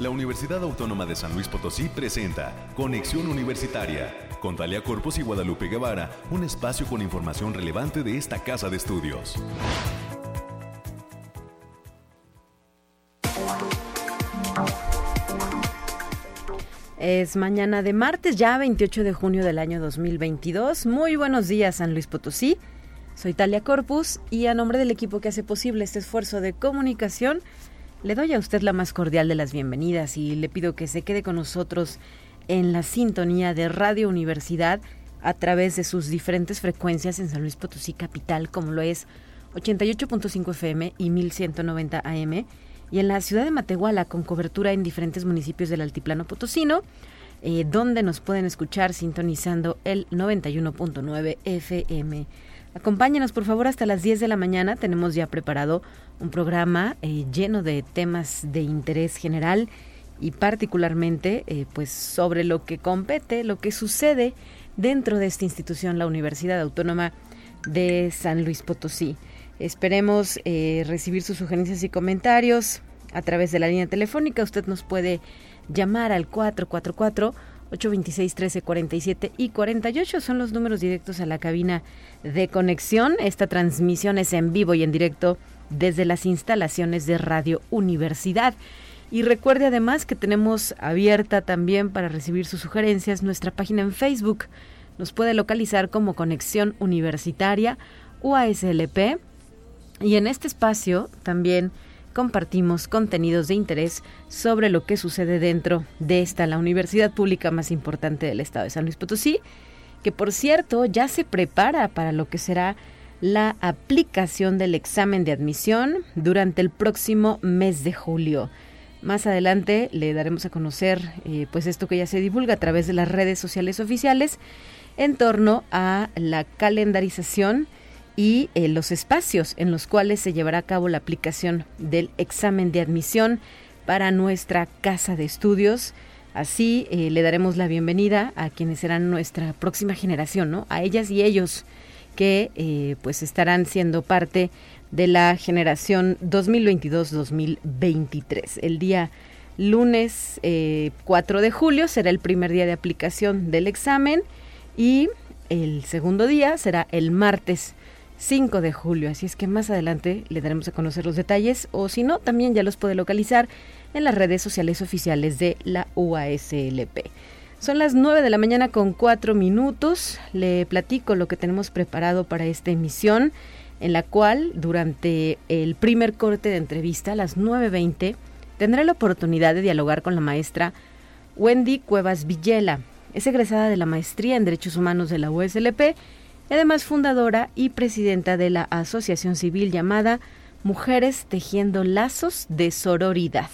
la Universidad Autónoma de San Luis Potosí presenta Conexión Universitaria con Talia Corpus y Guadalupe Guevara, un espacio con información relevante de esta casa de estudios. Es mañana de martes, ya 28 de junio del año 2022. Muy buenos días, San Luis Potosí. Soy Talia Corpus y a nombre del equipo que hace posible este esfuerzo de comunicación, le doy a usted la más cordial de las bienvenidas y le pido que se quede con nosotros en la sintonía de Radio Universidad a través de sus diferentes frecuencias en San Luis Potosí Capital, como lo es 88.5 FM y 1190 AM, y en la ciudad de Matehuala con cobertura en diferentes municipios del Altiplano Potosino, eh, donde nos pueden escuchar sintonizando el 91.9 FM. Acompáñenos por favor hasta las 10 de la mañana. Tenemos ya preparado un programa eh, lleno de temas de interés general y particularmente eh, pues sobre lo que compete, lo que sucede dentro de esta institución, la Universidad Autónoma de San Luis Potosí. Esperemos eh, recibir sus sugerencias y comentarios a través de la línea telefónica. Usted nos puede llamar al 444 826 1347 y 48 son los números directos a la cabina de conexión. Esta transmisión es en vivo y en directo desde las instalaciones de Radio Universidad. Y recuerde además que tenemos abierta también para recibir sus sugerencias nuestra página en Facebook. Nos puede localizar como Conexión Universitaria UASLP. Y en este espacio también compartimos contenidos de interés sobre lo que sucede dentro de esta, la universidad pública más importante del estado de San Luis Potosí, que por cierto ya se prepara para lo que será la aplicación del examen de admisión durante el próximo mes de julio. Más adelante le daremos a conocer eh, pues esto que ya se divulga a través de las redes sociales oficiales en torno a la calendarización y eh, los espacios en los cuales se llevará a cabo la aplicación del examen de admisión para nuestra casa de estudios. Así eh, le daremos la bienvenida a quienes serán nuestra próxima generación, ¿no? A ellas y ellos que eh, pues estarán siendo parte de la generación 2022-2023. El día lunes 4 de julio será el primer día de aplicación del examen y el segundo día será el martes 5 de julio. Así es que más adelante le daremos a conocer los detalles o si no, también ya los puede localizar en las redes sociales oficiales de la UASLP. Son las 9 de la mañana con 4 minutos. Le platico lo que tenemos preparado para esta emisión, en la cual durante el primer corte de entrevista a las 9.20 tendré la oportunidad de dialogar con la maestra Wendy Cuevas Villela. Es egresada de la maestría en Derechos Humanos de la USLP además fundadora y presidenta de la asociación civil llamada Mujeres Tejiendo Lazos de Sororidad.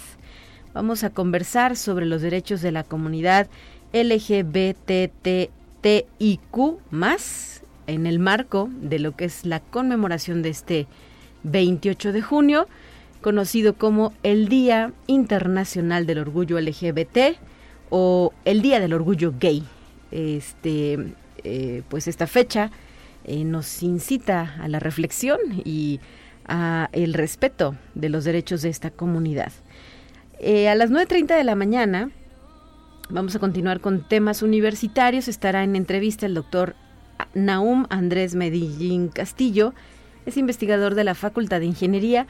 Vamos a conversar sobre los derechos de la comunidad LGBTTIQ más en el marco de lo que es la conmemoración de este 28 de junio, conocido como el Día Internacional del Orgullo LGBT o el Día del Orgullo Gay. Este, eh, pues esta fecha eh, nos incita a la reflexión y a el respeto de los derechos de esta comunidad. Eh, a las 9.30 de la mañana vamos a continuar con temas universitarios. Estará en entrevista el doctor Naum Andrés Medellín Castillo. Es investigador de la Facultad de Ingeniería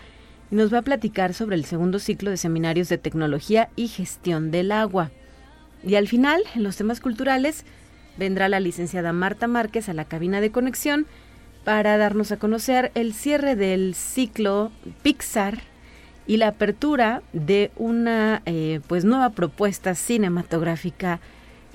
y nos va a platicar sobre el segundo ciclo de seminarios de tecnología y gestión del agua. Y al final, en los temas culturales, vendrá la licenciada Marta Márquez a la cabina de conexión para darnos a conocer el cierre del ciclo Pixar y la apertura de una eh, pues nueva propuesta cinematográfica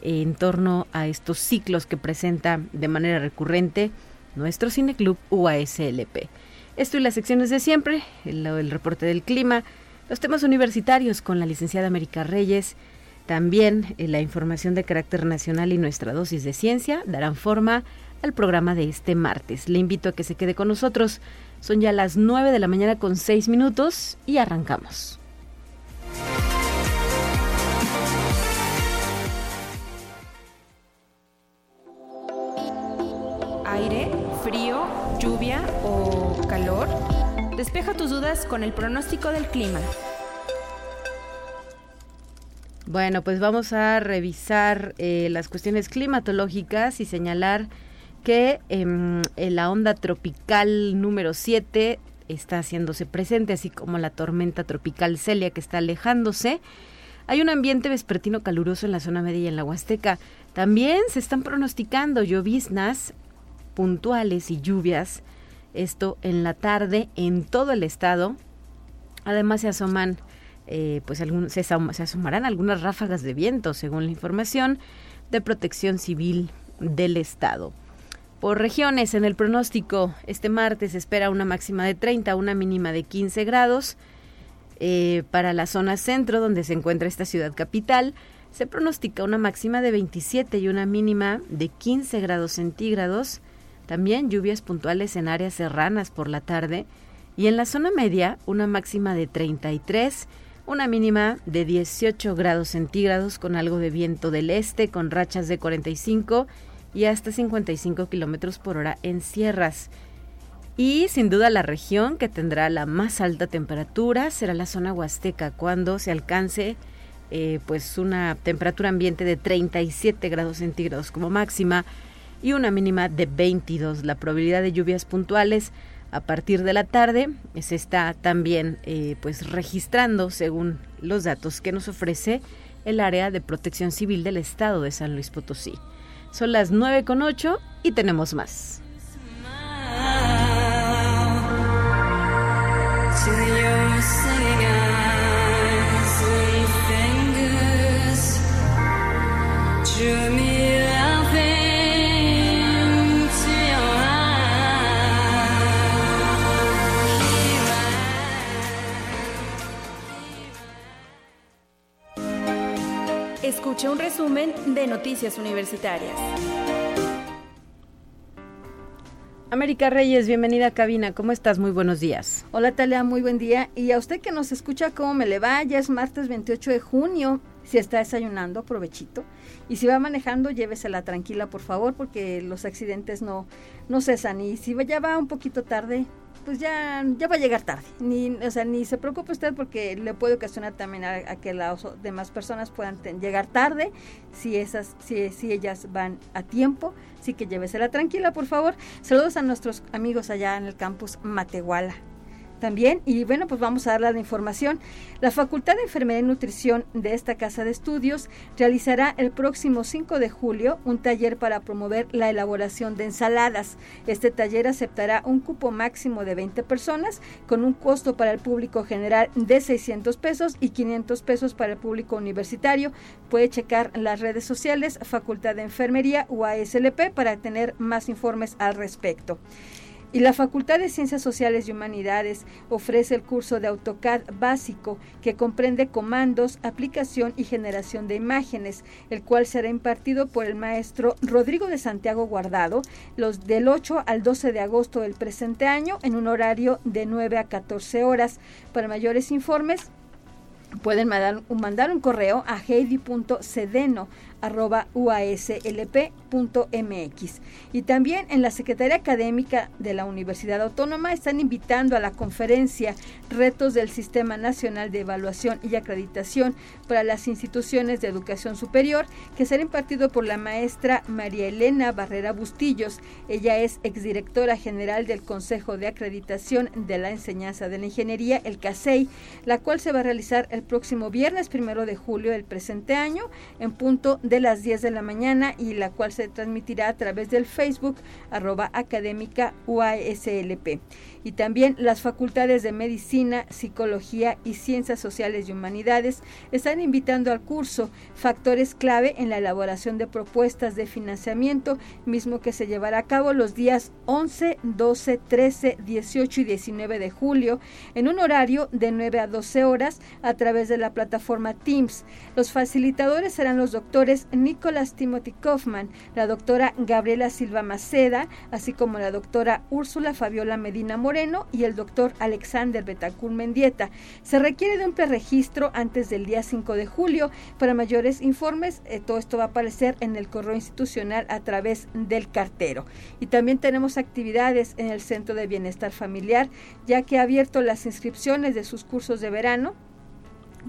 en torno a estos ciclos que presenta de manera recurrente nuestro cineclub UASLP. Esto y las secciones de siempre, el, el reporte del clima, los temas universitarios con la licenciada América Reyes, también eh, la información de carácter nacional y nuestra dosis de ciencia darán forma al programa de este martes. Le invito a que se quede con nosotros. Son ya las 9 de la mañana con 6 minutos y arrancamos. Aire, frío, lluvia o calor. Despeja tus dudas con el pronóstico del clima. Bueno, pues vamos a revisar eh, las cuestiones climatológicas y señalar que em, la onda tropical número 7 está haciéndose presente, así como la tormenta tropical Celia que está alejándose. Hay un ambiente vespertino caluroso en la zona media y en la Huasteca. También se están pronosticando lloviznas puntuales y lluvias, esto en la tarde en todo el estado. Además se asoman, eh, pues se, asomarán algunas ráfagas de viento, según la información de Protección Civil del estado. Por regiones, en el pronóstico, este martes se espera una máxima de 30, una mínima de 15 grados. Eh, para la zona centro, donde se encuentra esta ciudad capital, se pronostica una máxima de 27 y una mínima de 15 grados centígrados. También lluvias puntuales en áreas serranas por la tarde. Y en la zona media, una máxima de 33, una mínima de 18 grados centígrados con algo de viento del este, con rachas de 45 y hasta 55 kilómetros por hora en sierras. Y sin duda la región que tendrá la más alta temperatura será la zona huasteca, cuando se alcance eh, pues una temperatura ambiente de 37 grados centígrados como máxima y una mínima de 22. La probabilidad de lluvias puntuales a partir de la tarde se está también eh, pues registrando según los datos que nos ofrece el área de protección civil del estado de San Luis Potosí. Son las 9 con 8 y tenemos más. Escucha un resumen de Noticias Universitarias. América Reyes, bienvenida a cabina. ¿Cómo estás? Muy buenos días. Hola Talia, muy buen día. Y a usted que nos escucha, ¿cómo me le va? Ya es martes 28 de junio. Si está desayunando, aprovechito. Y si va manejando, llévesela tranquila, por favor, porque los accidentes no, no cesan. Y si ya va un poquito tarde, pues ya, ya va a llegar tarde. Ni, o sea, ni se preocupe usted porque le puede ocasionar también a, que las demás personas puedan llegar tarde si, esas, si, si ellas van a tiempo. Así que llévesela tranquila, por favor. Saludos a nuestros amigos allá en el campus Matehuala también. Y bueno, pues vamos a darle la información. La Facultad de Enfermería y Nutrición de esta Casa de Estudios realizará el próximo 5 de julio un taller para promover la elaboración de ensaladas. Este taller aceptará un cupo máximo de 20 personas con un costo para el público general de 600 pesos y 500 pesos para el público universitario. Puede checar las redes sociales Facultad de Enfermería o ASLP para tener más informes al respecto. Y la Facultad de Ciencias Sociales y Humanidades ofrece el curso de AutoCAD básico que comprende comandos, aplicación y generación de imágenes, el cual será impartido por el maestro Rodrigo de Santiago Guardado los del 8 al 12 de agosto del presente año en un horario de 9 a 14 horas. Para mayores informes pueden mandar, un correo a heidi.cedeno uaslp.mx. Y también en la Secretaría Académica de la Universidad Autónoma están invitando a la conferencia Retos del Sistema Nacional de Evaluación y Acreditación para las Instituciones de Educación Superior, que será impartido por la maestra María Elena Barrera Bustillos. Ella es exdirectora general del Consejo de Acreditación de la Enseñanza de la Ingeniería, el CASEI, la cual se va a realizar el próximo viernes primero de julio del presente año en punto de las 10 de la mañana y la cual se transmitirá a través del Facebook arroba académica UASLP y también las facultades de Medicina, Psicología y Ciencias Sociales y Humanidades están invitando al curso Factores clave en la elaboración de propuestas de financiamiento, mismo que se llevará a cabo los días 11, 12, 13, 18 y 19 de julio en un horario de 9 a 12 horas a través de la plataforma Teams. Los facilitadores serán los doctores Nicolás Timothy Kaufman, la doctora Gabriela Silva Maceda, así como la doctora Úrsula Fabiola Medina Moreno, y el doctor Alexander Betacur Mendieta. Se requiere de un preregistro antes del día 5 de julio. Para mayores informes, eh, todo esto va a aparecer en el correo institucional a través del cartero. Y también tenemos actividades en el Centro de Bienestar Familiar, ya que ha abierto las inscripciones de sus cursos de verano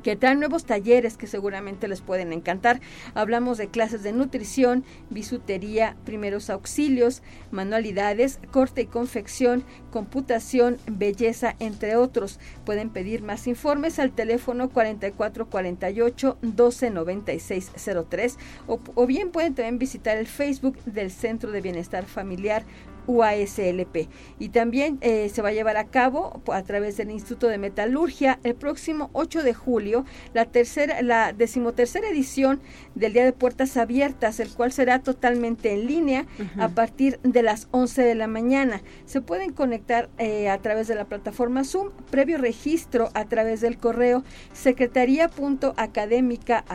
que traen nuevos talleres que seguramente les pueden encantar. Hablamos de clases de nutrición, bisutería, primeros auxilios, manualidades, corte y confección, computación, belleza, entre otros. Pueden pedir más informes al teléfono 4448 129603 o, o bien pueden también visitar el Facebook del Centro de Bienestar Familiar UASLP. Y también eh, se va a llevar a cabo a través del Instituto de Metalurgia el próximo 8 de julio la tercera, la decimotercera edición del Día de Puertas Abiertas, el cual será totalmente en línea a partir de las 11 de la mañana. Se pueden conectar eh, a través de la plataforma Zoom, previo registro a través del correo secretaría.académica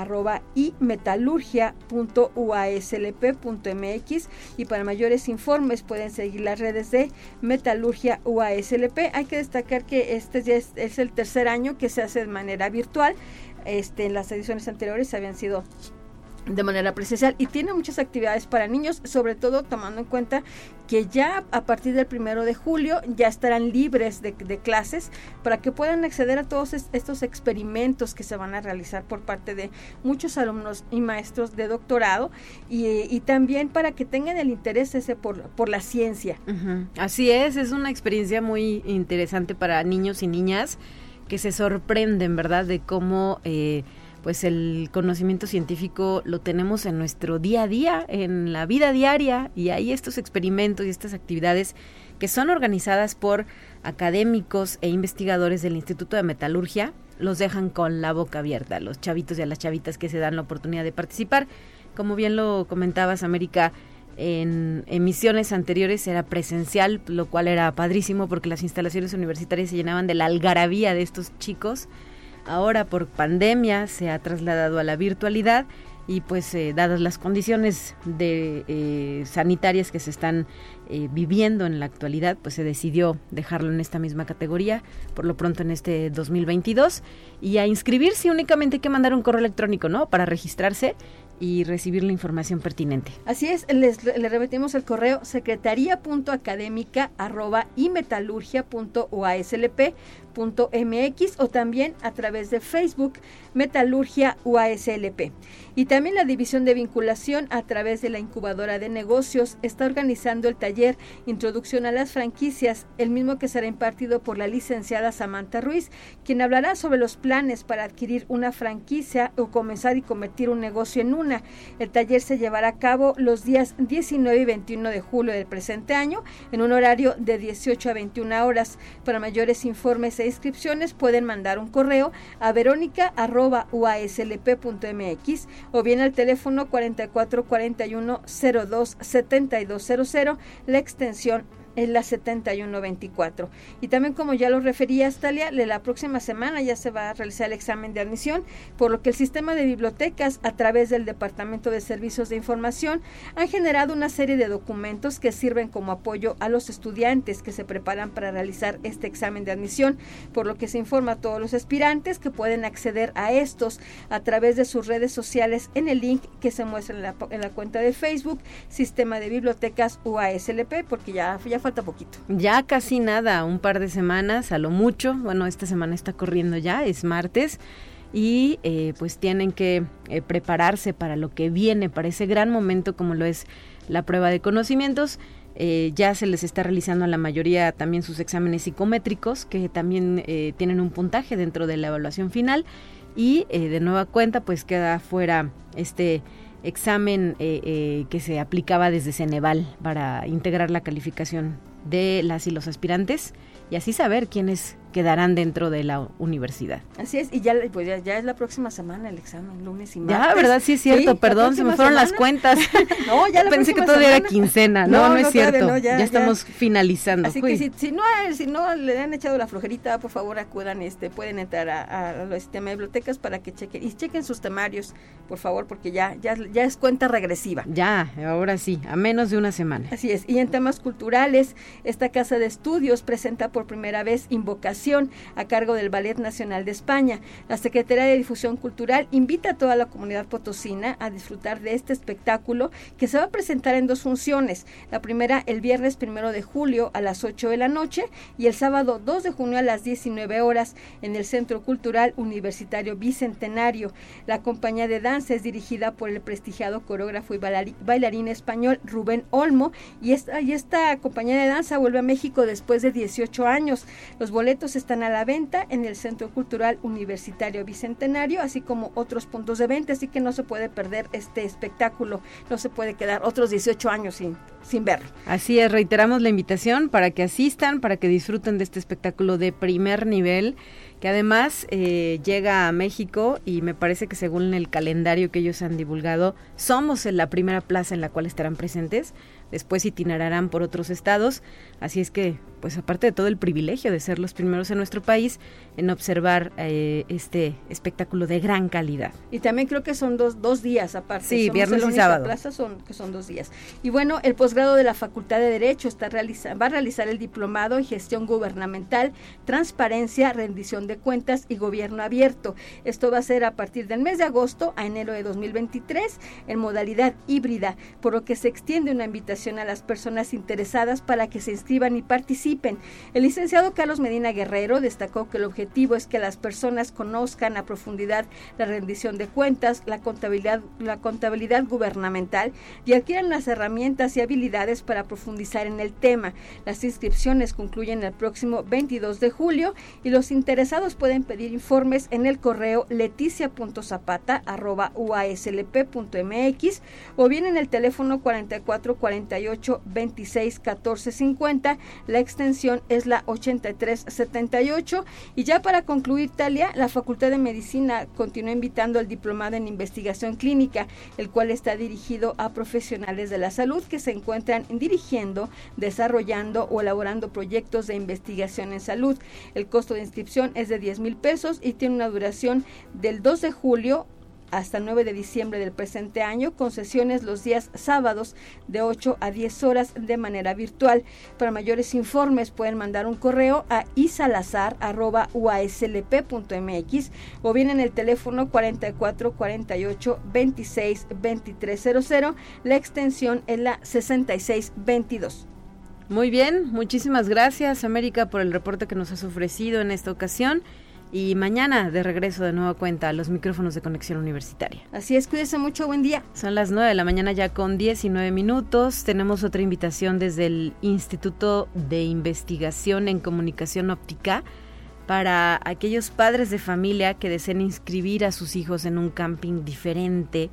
y metalurgia.uaslp.mx y para mayores informes pueden seguir las redes de Metalurgia UASLP. Hay que destacar que este ya es, es el tercer año que se hace de manera virtual. Este, en las ediciones anteriores habían sido de manera presencial y tiene muchas actividades para niños, sobre todo tomando en cuenta que ya a partir del primero de julio ya estarán libres de, clases para que puedan acceder a todos estos experimentos que se van a realizar por parte de muchos alumnos y maestros de doctorado y, también para que tengan el interés ese por, por la ciencia. Así es, es una experiencia muy interesante para niños y niñas que se sorprenden, ¿verdad?, de cómo... Eh, pues el conocimiento científico lo tenemos en nuestro día a día, en la vida diaria, y hay estos experimentos y estas actividades que son organizadas por académicos e investigadores del Instituto de Metalurgia, los dejan con la boca abierta, los chavitos y a las chavitas que se dan la oportunidad de participar. Como bien lo comentabas, América, en emisiones anteriores era presencial, lo cual era padrísimo porque las instalaciones universitarias se llenaban de la algarabía de estos chicos ahora por pandemia se ha trasladado a la virtualidad y pues eh, dadas las condiciones de eh, sanitarias que se están eh, viviendo en la actualidad, pues se decidió dejarlo en esta misma categoría, por lo pronto en este 2022, y a inscribirse únicamente hay que mandar un correo electrónico, ¿no? Para registrarse y recibir la información pertinente. Así es, les, le repetimos el correo secretaría.académica arroba y MX o también a través de Facebook Metalurgia UASLP. Y también la División de Vinculación a través de la incubadora de negocios está organizando el taller Introducción a las franquicias, el mismo que será impartido por la licenciada Samantha Ruiz, quien hablará sobre los planes para adquirir una franquicia o comenzar y convertir un negocio en una. El taller se llevará a cabo los días 19 y 21 de julio del presente año en un horario de 18 a 21 horas. Para mayores informes e inscripciones pueden mandar un correo a verónica.uaslp.mx o bien al teléfono 4441 02 7200, la extensión es la 7124. Y también como ya lo refería Talia, la próxima semana ya se va a realizar el examen de admisión, por lo que el sistema de bibliotecas a través del Departamento de Servicios de Información han generado una serie de documentos que sirven como apoyo a los estudiantes que se preparan para realizar este examen de admisión, por lo que se informa a todos los aspirantes que pueden acceder a estos a través de sus redes sociales en el link que se muestra en la, en la cuenta de Facebook, Sistema de Bibliotecas UASLP, porque ya, ya falta poquito. Ya casi nada, un par de semanas, a lo mucho. Bueno, esta semana está corriendo ya, es martes. Y eh, pues tienen que eh, prepararse para lo que viene, para ese gran momento como lo es la prueba de conocimientos. Eh, ya se les está realizando a la mayoría también sus exámenes psicométricos, que también tienen un puntaje dentro de la evaluación final. Y de nueva cuenta, pues queda fuera este examen eh, eh, que se aplicaba desde Ceneval para integrar la calificación de las y los aspirantes y así saber quiénes quedarán dentro de la universidad. Así es, y ya, pues ya, es la próxima semana el examen, lunes y martes. Ya, ¿verdad? Sí es cierto, perdón, se me fueron las cuentas. no, ya la Pensé que todavía era quincena, no, no, es cierto, ya, estamos finalizando. Así que si, si, no, si no le han echado la flojerita, por favor acudan, este, pueden entrar a, los sistemas de bibliotecas para que chequen, y chequen sus temarios, por favor, porque ya, ya, ya es cuenta regresiva. Ya, ahora sí, a menos de una semana. Así es, y en temas culturales, esta casa de estudios presenta por primera vez Invocación A cargo del Ballet Nacional de España. La Secretaría de Difusión Cultural invita a toda la comunidad potosina a disfrutar de este espectáculo que se va a presentar en dos funciones. La primera el viernes primero de julio a las 8 de la noche y el sábado 2 de junio a las 19 horas en el Centro Cultural Universitario Bicentenario. La compañía de danza es dirigida por el prestigiado coreógrafo y bailarín español Rubén Olmo y esta, y esta compañía de danza vuelve a México después de 18 años. Los boletos están a la venta en el Centro Cultural Universitario Bicentenario, así como otros puntos de venta, así que no se puede perder este espectáculo, no se puede quedar otros 18 años sin, sin verlo. Así es, reiteramos la invitación para que asistan, para que disfruten de este espectáculo de primer nivel que además eh, llega a México y me parece que según el calendario que ellos han divulgado, somos en la primera plaza en la cual estarán presentes. Después itinarán por otros estados, así es que, pues aparte de todo el privilegio de ser los primeros en nuestro país en observar eh, este espectáculo de gran calidad. Y también creo que son dos, dos días aparte. Sí, viernes y sábado. Plaza son, que son dos días. Y bueno, el posgrado de la Facultad de Derecho está realiza, va a realizar el diplomado en gestión gubernamental, transparencia, rendición de cuentas y gobierno abierto. Esto va a ser a partir del mes de agosto a enero de 2023 en modalidad híbrida, por lo que se extiende una invitación a las personas interesadas para que se inscriban y participen. El licenciado Carlos Medina Guerrero destacó que el objetivo es que las personas conozcan a profundidad la rendición de cuentas, la contabilidad, la contabilidad gubernamental y adquieran las herramientas y habilidades para profundizar en el tema. Las inscripciones concluyen el próximo 22 de julio y los interesados pueden pedir informes en el correo leticia.zapata.uaslp.mx o bien en el teléfono 4440 88 26 14 50. La es la 83 78. Y ya para concluir, Talia, la Facultad de Medicina continúa invitando al diplomado en investigación clínica, el cual está dirigido a profesionales de la salud que se encuentran dirigiendo, desarrollando o elaborando proyectos de investigación en salud. El costo de inscripción es de 10 mil pesos y tiene una duración del 2 de julio hasta el 9 de diciembre del presente año, con sesiones los días sábados de 8 a 10 horas de manera virtual. Para mayores informes pueden mandar un correo a isalazar.uaslp.mx o bien en el teléfono 44 48 26 2300. La extensión es la 6622. Muy bien, muchísimas gracias América por el reporte que nos has ofrecido en esta ocasión y mañana de regreso de nueva cuenta a los micrófonos de conexión universitaria. Así es, cuídese mucho, buen día. Son las 9 de la mañana ya con 19 minutos. Tenemos otra invitación desde el Instituto de Investigación en Comunicación Óptica para aquellos padres de familia que deseen inscribir a sus hijos en un camping diferente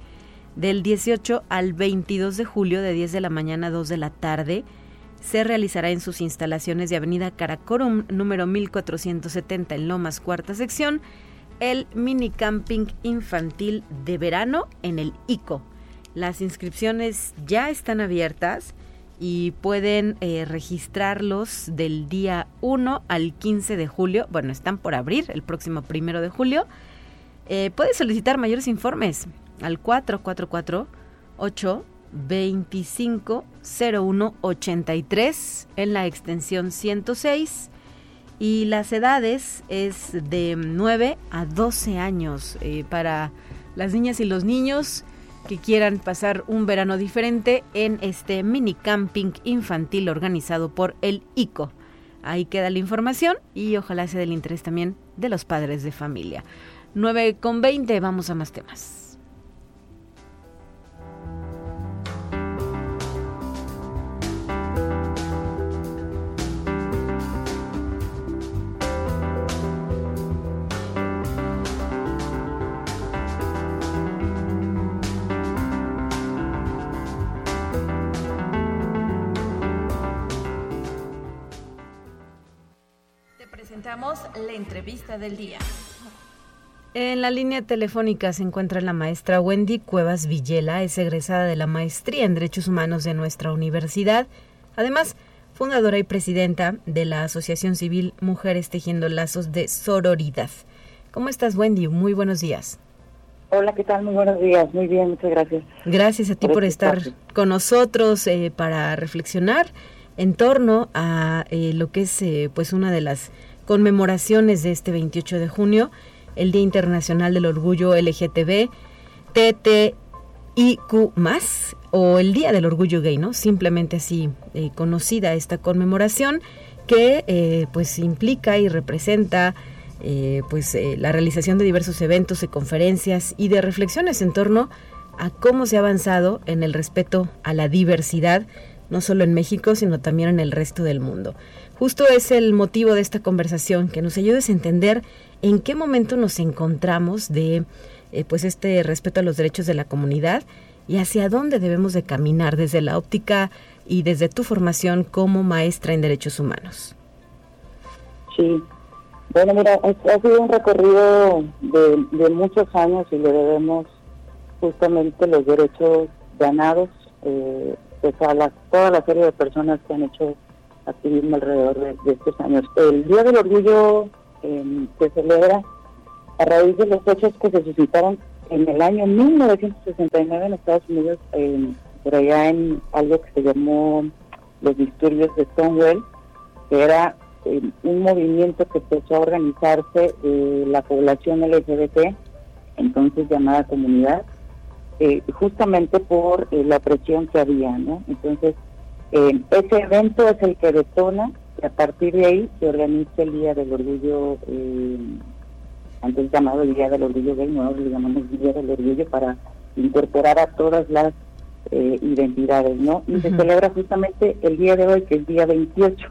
del 18 al 22 de julio de 10 de la mañana a 2 de la tarde se realizará en sus instalaciones de Avenida Caracorum, número 1470 en Lomas, cuarta sección, el mini camping infantil de verano en el ICO. Las inscripciones ya están abiertas y pueden eh, registrarlos del día 1 al 15 de julio. Bueno, están por abrir el próximo primero de julio. Eh, puede solicitar mayores informes al 444 8 250183 en la extensión 106 y las edades es de 9 a 12 años eh, para las niñas y los niños que quieran pasar un verano diferente en este mini camping infantil organizado por el ICO. Ahí queda la información y ojalá sea del interés también de los padres de familia. 9 con 20, vamos a más temas. La entrevista del día. En la línea telefónica se encuentra la maestra Wendy Cuevas Villela, es egresada de la Maestría en Derechos Humanos de nuestra universidad. Además, fundadora y presidenta de la Asociación Civil Mujeres Tejiendo Lazos de Sororidad. ¿Cómo estás, Wendy? Muy buenos días. Hola, ¿qué tal? Muy buenos días. Muy bien, muchas gracias. Gracias a ti por, estar con nosotros eh, para reflexionar en torno a eh, lo que es eh, pues una de las conmemoraciones de este 28 de junio, el Día Internacional del Orgullo LGTB, TTIQ o el Día del Orgullo Gay, ¿no? Simplemente así eh, conocida esta conmemoración que eh, pues implica y representa eh, pues la realización de diversos eventos y conferencias y de reflexiones en torno a cómo se ha avanzado en el respeto a la diversidad, no solo en México, sino también en el resto del mundo. Justo es el motivo de esta conversación, que nos ayudes a entender en qué momento nos encontramos de eh, pues este respeto a los derechos de la comunidad y hacia dónde debemos de caminar desde la óptica y desde tu formación como maestra en derechos humanos. Sí, bueno, mira, ha sido un recorrido de, muchos años y le debemos justamente los derechos ganados eh, pues a la, toda la serie de personas que han hecho activismo alrededor de, estos años. El Día del Orgullo eh, se celebra a raíz de los hechos que se suscitaron en el año 1969 en Estados Unidos, por allá en algo que se llamó los disturbios de Stonewall, que era eh, un movimiento que empezó a organizarse la población LGBT, entonces llamada comunidad, eh, justamente por eh, la presión que había, ¿no? Entonces, ese evento es el que detona y a partir de ahí se organiza el Día del Orgullo, eh, antes llamado el Día del Orgullo Gay, no le llamamos Día del Orgullo para incorporar a todas las eh, identidades, ¿no? Y se celebra justamente el día de hoy, que es día 28,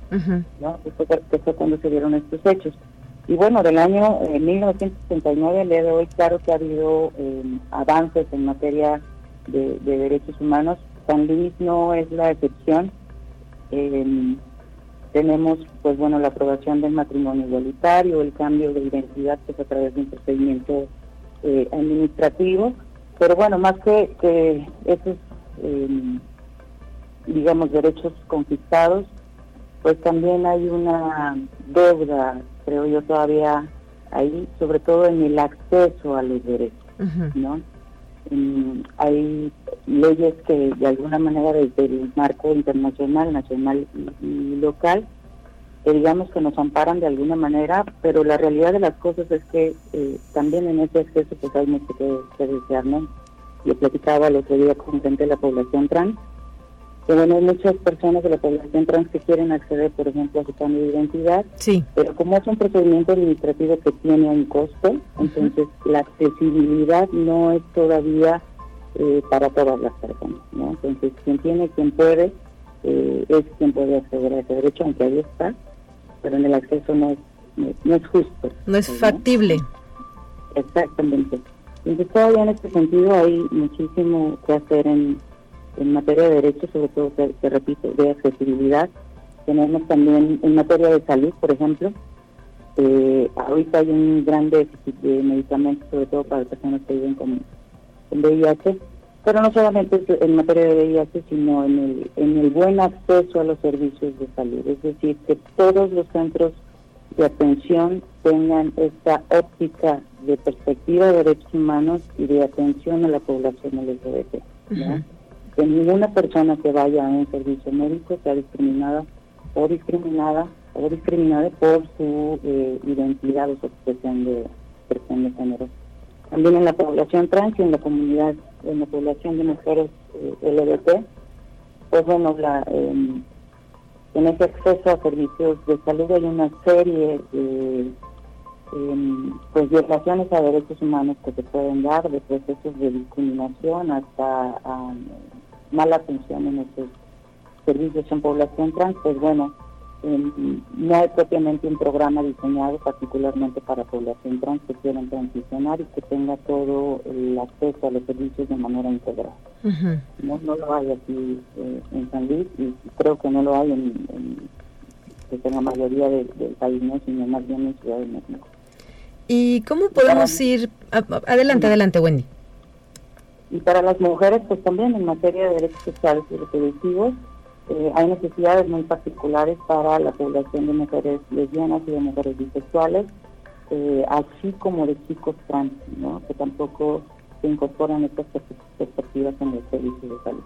¿no? Que fue, cuando se dieron estos hechos. Y bueno, del año 1969, el día de hoy, claro que ha habido avances en materia de, de derechos humanos, San Luis no es la excepción. Eh, tenemos, pues bueno, la aprobación del matrimonio igualitario, el cambio de identidad que es a través de un procedimiento eh, administrativo, pero bueno, más que, que esos, em, digamos, derechos conquistados, pues también hay una deuda, creo yo, todavía ahí, sobre todo en el acceso a los derechos, ¿no? Hay leyes que de alguna manera desde el marco internacional, nacional y, local, digamos que nos amparan de alguna manera, pero la realidad de las cosas es que eh, también en ese acceso pues hay que, que desear, ¿no? Yo platicaba el otro día con gente de la población trans, que bueno, hay muchas personas de la población trans que quieren acceder, por ejemplo, a su cambio de identidad, sí. pero como es un procedimiento administrativo que tiene un costo, entonces la accesibilidad no es todavía eh, para todas las personas, ¿no? Entonces, quien tiene, quien puede, eh, es quien puede acceder a ese derecho, aunque ahí está, pero en el acceso no es, no, es justo. No es factible. Exactamente. Entonces, todavía en este sentido hay muchísimo que hacer en en materia de derechos, sobre todo, se, repite, de accesibilidad. Tenemos también en materia de salud, por ejemplo, eh, ahorita hay un gran déficit de medicamentos, sobre todo para personas que viven con, VIH, pero no solamente en materia de VIH, sino en el, en el buen acceso a los servicios de salud. Es decir, que todos los centros de atención tengan esta óptica de perspectiva de derechos humanos y de atención a la población LGBT que ninguna persona que vaya a un servicio médico sea discriminada o discriminada o discriminada por su eh, identidad o su expresión de, expresión de género. También en la población trans y en la comunidad, en la población de mujeres eh, LGBT, pues bueno, em, en ese acceso a servicios de salud hay una serie de em, pues violaciones a derechos humanos que se pueden dar, de procesos de discriminación hasta mala atención en estos servicios en población trans, pues bueno, no hay propiamente un programa diseñado particularmente para población trans que quieran transicionar y que tenga todo el acceso a los servicios de manera integral. no, no lo hay aquí eh, en San Luis y creo que no lo hay en, la mayoría del país, no, sino más bien en Ciudad de México. ¿Y cómo podemos ir? Adelante, adelante, Wendy. Y para las mujeres, pues también en materia de derechos sexuales y reproductivos, eh, hay necesidades muy particulares para la población de mujeres lesbianas y de mujeres bisexuales, eh, así como de chicos trans, ¿no? que tampoco se incorporan estas perspectivas en los servicios de salud.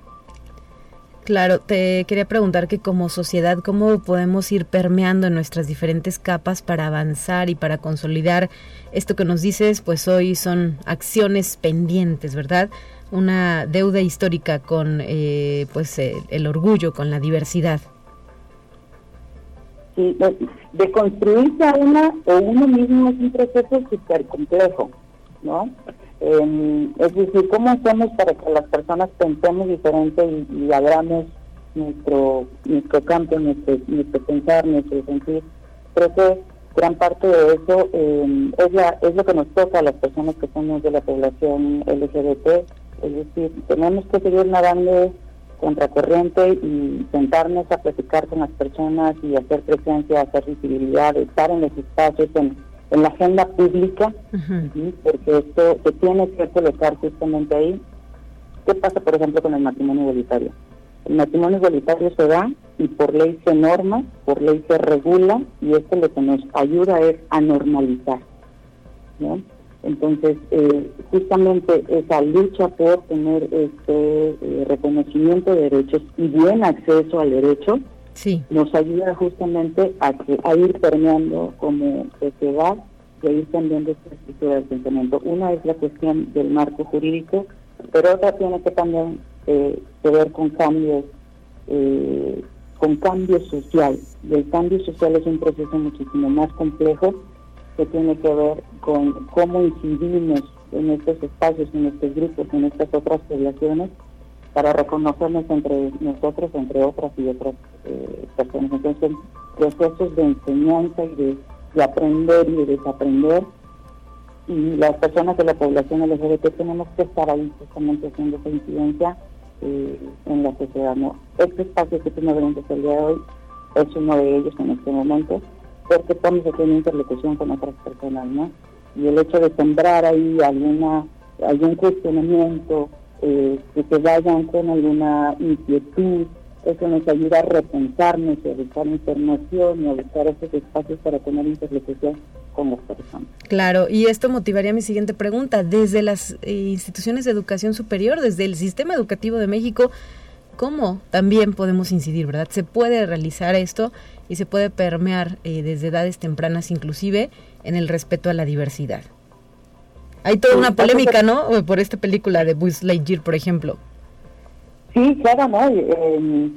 Claro, te quería preguntar que como sociedad, ¿cómo podemos ir permeando nuestras diferentes capas para avanzar y para consolidar esto que nos dices? Pues hoy son acciones pendientes, ¿verdad? Una deuda histórica con eh, pues eh, el orgullo, con la diversidad. Sí, de construirse a una o uno mismo es un proceso súper complejo, ¿no? Eh, es decir, ¿cómo hacemos para que las personas pensemos diferente y, y abramos nuestro nuestro campo, nuestro, nuestro pensar, nuestro sentir? Creo que gran parte de eso eh, es, la, es lo que nos toca a las personas que somos de la población LGBT. Es decir, tenemos que seguir nadando contracorriente y sentarnos a platicar con las personas y hacer presencia, hacer visibilidad, estar en los espacios, en en la agenda pública, porque esto se tiene que colocar justamente ahí. ¿Qué pasa, por ejemplo, con el matrimonio igualitario? El matrimonio igualitario se da y por ley se norma, por ley se regula y esto lo que nos ayuda es a normalizar. ¿no? Entonces, eh, justamente esa lucha por tener este eh, reconocimiento de derechos y bien acceso al derecho, nos ayuda justamente a, que, a ir permeando como sociedad y a ir cambiando esta estructura del pensamiento. Una es la cuestión del marco jurídico, pero otra tiene que también eh, que ver con cambios, eh, con cambio social. Y el cambio social es un proceso muchísimo más complejo que tiene que ver con cómo incidimos en estos espacios, en estos grupos, en estas otras poblaciones para reconocernos entre nosotros, entre otras y otras eh, personas. Entonces, procesos de enseñanza y de, aprender y de desaprender. Y las personas de la población LGBT tenemos que estar ahí justamente haciendo esa incidencia eh, en la sociedad. ¿no? Este espacio que tú me brindas el día de hoy es uno de ellos en este momento, porque estamos haciendo interlocución con otras personas, ¿no? Y el hecho de sembrar ahí alguna algún cuestionamiento, eh, que se vayan con alguna inquietud, eso nos ayuda a repensarnos y a buscar información y a buscar esos espacios para tener interlocución con las personas. Claro, y esto motivaría mi siguiente pregunta. Desde las eh, instituciones de educación superior, desde el sistema educativo de México, ¿cómo también podemos incidir, verdad? Se puede realizar esto y se puede permear eh, desde edades tempranas inclusive en el respeto a la diversidad. Hay toda una polémica, ¿no? Por esta película de Buzz Lightyear, por ejemplo. Sí, claro, ¿no? Eh,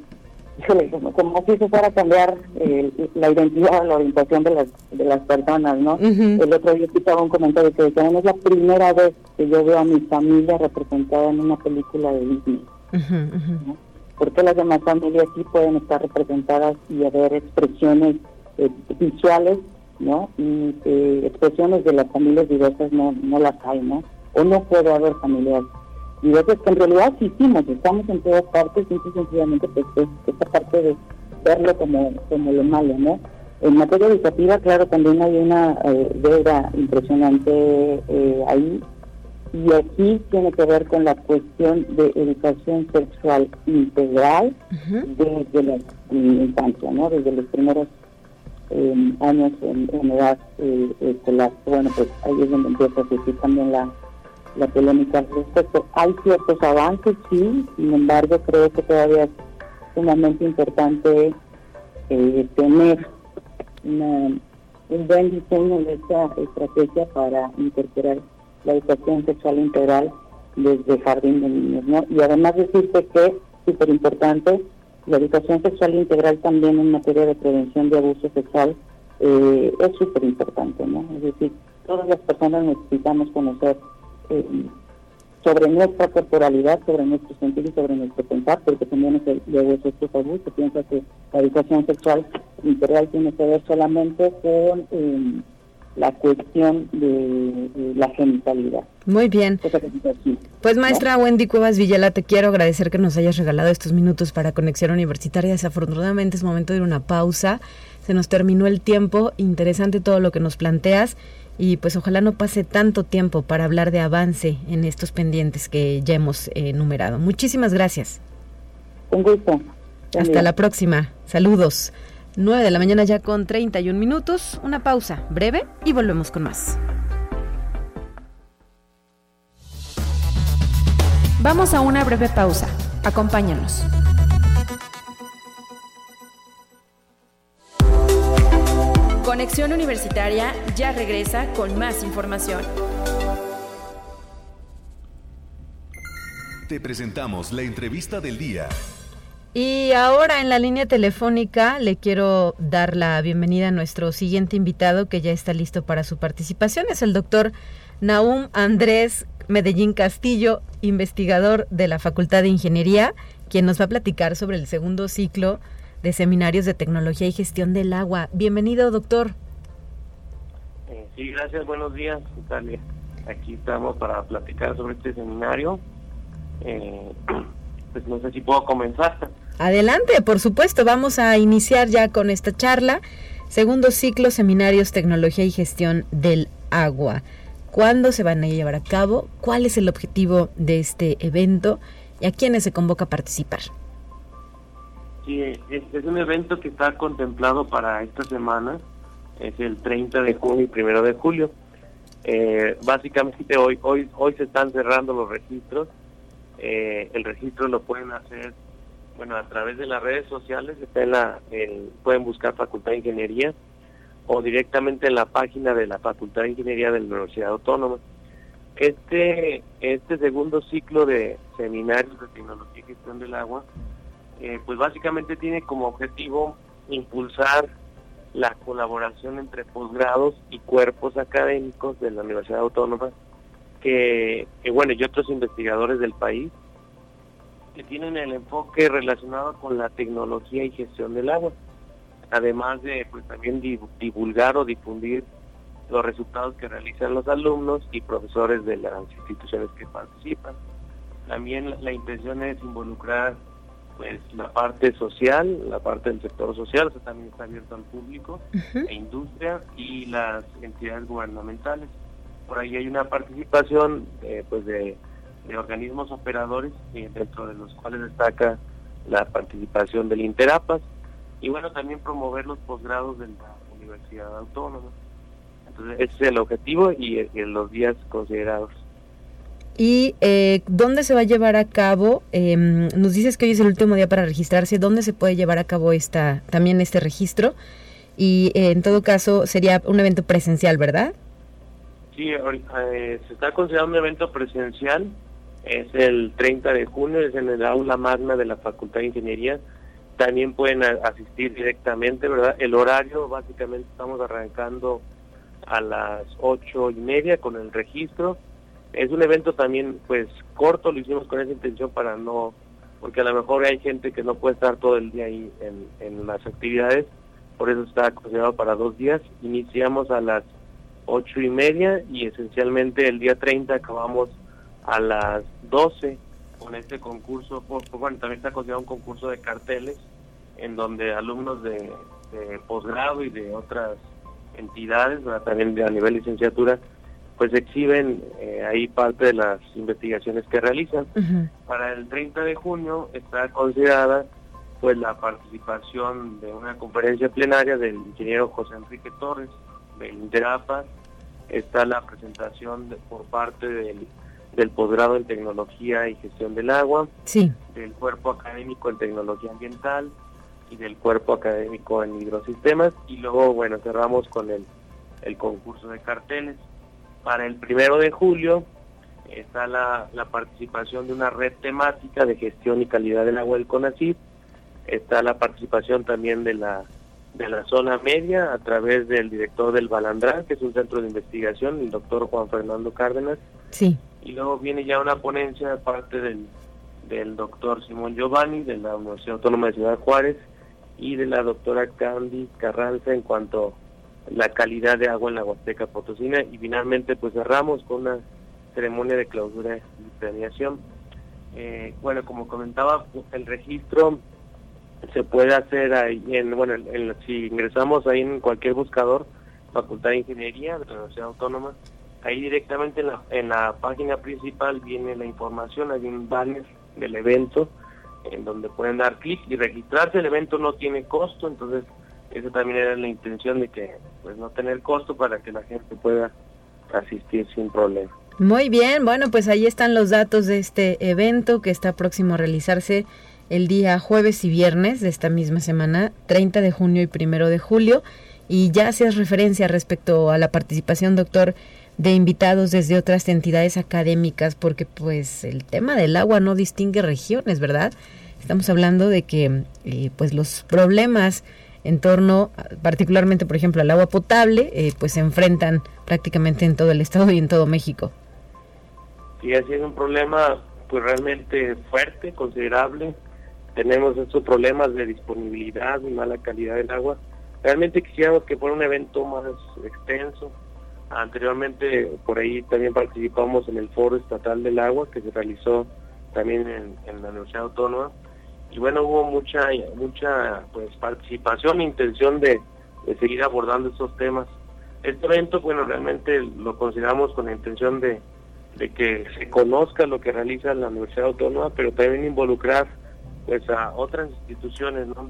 como, si se fuera a cambiar eh, la identidad, la orientación de las, de las personas, ¿no? El otro día escuchaba un comentario que decía, es la primera vez que yo veo a mi familia representada en una película de Disney. Porque las demás familias sí pueden estar representadas y haber expresiones eh, visuales ¿no? Y eh, expresiones de las familias diversas no, no las hay, ¿no? O no puede haber familias diversas que en realidad sí hicimos, estamos en todas partes, y sencillamente pues es esta parte de verlo como, como lo malo, ¿no? En materia educativa, claro, también hay una eh, deuda impresionante eh, ahí, y aquí tiene que ver con la cuestión de educación sexual integral desde la infancia, ¿no? Desde los primeros años en, edad eh, escolar. Bueno, pues ahí es donde empieza a surgir también la, la polémica al respecto. Hay ciertos avances, sí, sin embargo creo que todavía es sumamente importante eh, tener una, un buen diseño de esta estrategia para incorporar la educación sexual integral desde jardín de niños, ¿no? Y además decirte que, súper importante, la educación sexual integral también en materia de prevención de abuso sexual eh, es súper importante, ¿no? Es decir, todas las personas necesitamos conocer eh, sobre nuestra corporalidad, sobre nuestro sentido y sobre nuestro pensar, porque también es el, luego es este tabú, se piensa que la educación sexual integral tiene que ver solamente con eh, la cuestión de, la genitalidad. Muy bien. Pues maestra Wendy Cuevas Villela, te quiero agradecer que nos hayas regalado estos minutos para Conexión Universitaria. Desafortunadamente es momento de ir una pausa. Se nos terminó el tiempo. Interesante todo lo que nos planteas. Y pues ojalá no pase tanto tiempo para hablar de avance en estos pendientes que ya hemos enumerado. Muchísimas gracias. Un gusto. Hasta la próxima. Saludos. 9 de la mañana ya con 31 minutos, una pausa breve y volvemos con más. Vamos a una breve pausa. Acompáñanos. Conexión Universitaria ya regresa con más información. Te presentamos la entrevista del día. Y ahora en la línea telefónica le quiero dar la bienvenida a nuestro siguiente invitado que ya está listo para su participación. Es el doctor Naum Andrés Medellín Castillo, investigador de la Facultad de Ingeniería, quien nos va a platicar sobre el segundo ciclo de seminarios de tecnología y gestión del agua. Bienvenido, doctor. Eh, sí, gracias. Buenos días, Italia. Aquí estamos para platicar sobre este seminario. Eh, pues no sé si puedo comenzar. Adelante, por supuesto. Vamos a iniciar ya con esta charla. Segundo ciclo, seminarios, tecnología y gestión del agua. ¿Cuándo se van a llevar a cabo? ¿Cuál es el objetivo de este evento? ¿Y a quiénes se convoca a participar? Sí, es, un evento que está contemplado para esta semana. Es el 30 de junio y 1 de julio. Eh, básicamente hoy, hoy, hoy se están cerrando los registros. Eh, el registro lo pueden hacer bueno, a través de las redes sociales, pueden buscar Facultad de Ingeniería o directamente en la página de la Facultad de Ingeniería de la Universidad Autónoma. Este, este segundo ciclo de seminarios de tecnología y gestión del agua, eh, pues básicamente tiene como objetivo impulsar la colaboración entre posgrados y cuerpos académicos de la Universidad Autónoma, que, que bueno, y otros investigadores del país, que tienen el enfoque relacionado con la tecnología y gestión del agua, además de pues también divulgar o difundir los resultados que realizan los alumnos y profesores de las instituciones que participan. También la intención es involucrar pues la parte social, la parte del sector social, eso también está abierto al público, e industria y las entidades gubernamentales. Por ahí hay una participación eh, pues de de organismos operadores, eh, dentro de los cuales destaca la participación del Interapas, y bueno, también promover los posgrados de la Universidad Autónoma. Entonces, ese es el objetivo y, eh, los días considerados. ¿Y eh, dónde se va a llevar a cabo? Em, nos dices que hoy es el último día para registrarse. ¿Dónde se puede llevar a cabo esta, también este registro? Y en todo caso sería un evento presencial, ¿verdad? Sí, se está considerando un evento presencial es el 30 de junio, es en el aula magna de la Facultad de Ingeniería. También pueden asistir directamente, ¿verdad? El horario, básicamente estamos arrancando a las ocho y media con el registro. Es un evento también, pues, corto, lo hicimos con esa intención para no, porque a lo mejor hay gente que no puede estar todo el día ahí en, en las actividades, por eso está considerado para dos días. Iniciamos a las ocho y media y esencialmente el día 30 acabamos a las 12 con este concurso, bueno, también está considerado un concurso de carteles en donde alumnos de, posgrado y de otras entidades, también a nivel licenciatura, pues exhiben eh, ahí parte de las investigaciones que realizan. Para el 30 de junio está considerada pues la participación de una conferencia plenaria del ingeniero José Enrique Torres del Interapas, está la presentación por parte del del posgrado en tecnología y gestión del agua, sí. del cuerpo académico en tecnología ambiental y del cuerpo académico en hidrosistemas y luego bueno cerramos con el, el concurso de carteles. Para el primero de julio está la, la participación de una red temática de gestión y calidad del agua del CONACYT, está la participación también de la de la zona media a través del director del Balandrán, que es un centro de investigación, el doctor Juan Fernando Cárdenas. Sí y luego viene ya una ponencia de parte del, del doctor Simón Giovanni de la Universidad Autónoma de Ciudad Juárez y de la doctora Candy Carranza en cuanto a la calidad de agua en la Huasteca Potosina y finalmente pues cerramos con una ceremonia de clausura y premiación. Eh, bueno, como comentaba, el registro se puede hacer ahí en, bueno, si ingresamos ahí en cualquier buscador, Facultad de Ingeniería de la Universidad Autónoma, Ahí directamente en la, en la página principal viene la información, hay un banner del evento en donde pueden dar clic y registrarse. El evento no tiene costo, entonces esa también era la intención de que pues no tener costo para que la gente pueda asistir sin problema. Muy bien, bueno, pues ahí están los datos de este evento que está próximo a realizarse el día jueves y viernes de esta misma semana, 30 de junio y 1 de julio Y ya hacías referencia respecto a la participación, doctor, de invitados desde otras entidades académicas, porque pues el tema del agua no distingue regiones, ¿verdad? Estamos hablando de que eh, pues los problemas en torno, particularmente, por ejemplo, al agua potable, eh, pues se enfrentan prácticamente en todo el estado y en todo México. Sí, así es un problema pues realmente fuerte, considerable. Tenemos estos problemas de disponibilidad y mala calidad del agua. Realmente quisiéramos que fuera un evento más extenso. Anteriormente por ahí también participamos en el Foro Estatal del Agua que se realizó también en, la Universidad Autónoma. Y bueno hubo mucha mucha pues participación e intención de, seguir abordando estos temas. Este evento bueno realmente lo consideramos con la intención de, que se conozca lo que realiza la Universidad Autónoma pero también involucrar pues a otras instituciones no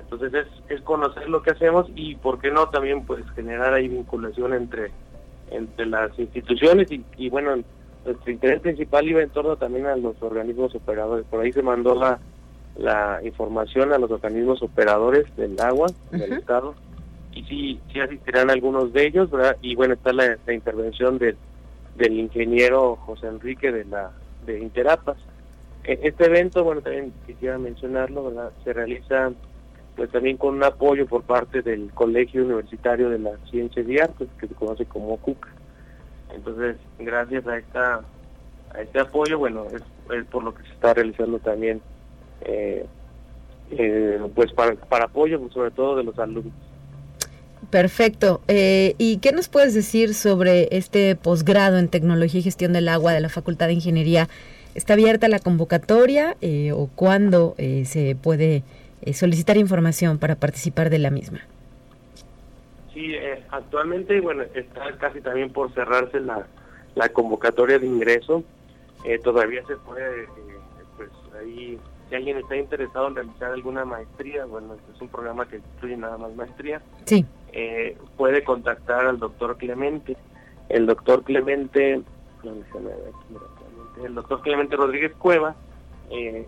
entonces es, es conocer lo que hacemos y por qué no también pues generar ahí vinculación entre entre las instituciones y, y bueno nuestro interés principal iba en torno también a los organismos operadores por ahí se mandó la la información a los organismos operadores del agua del Estado y sí, sí asistirán algunos de ellos, ¿verdad? Y bueno, está la, intervención del, del ingeniero José Enrique de la de Interapas. E, este evento, bueno, también quisiera mencionarlo, ¿verdad? Se realiza pues también con un apoyo por parte del Colegio Universitario de las Ciencias y Artes, que se conoce como CUCA. Entonces, gracias a esta a este apoyo, bueno, es, por lo que se está realizando también eh, eh, pues para, para apoyo pues, sobre todo de los alumnos. Perfecto. Eh, ¿Y qué nos puedes decir sobre este posgrado en tecnología y gestión del agua de la Facultad de Ingeniería? ¿Está abierta la convocatoria o cuándo se puede solicitar información para participar de la misma? Sí, actualmente, bueno, está casi también por cerrarse la, la convocatoria de ingreso. todavía se puede, pues ahí si alguien está interesado en realizar alguna maestría, bueno, este es un programa que incluye nada más maestría, sí. Eh, puede contactar al doctor Clemente. El doctor Clemente, el doctor Clemente Rodríguez Cueva, eh,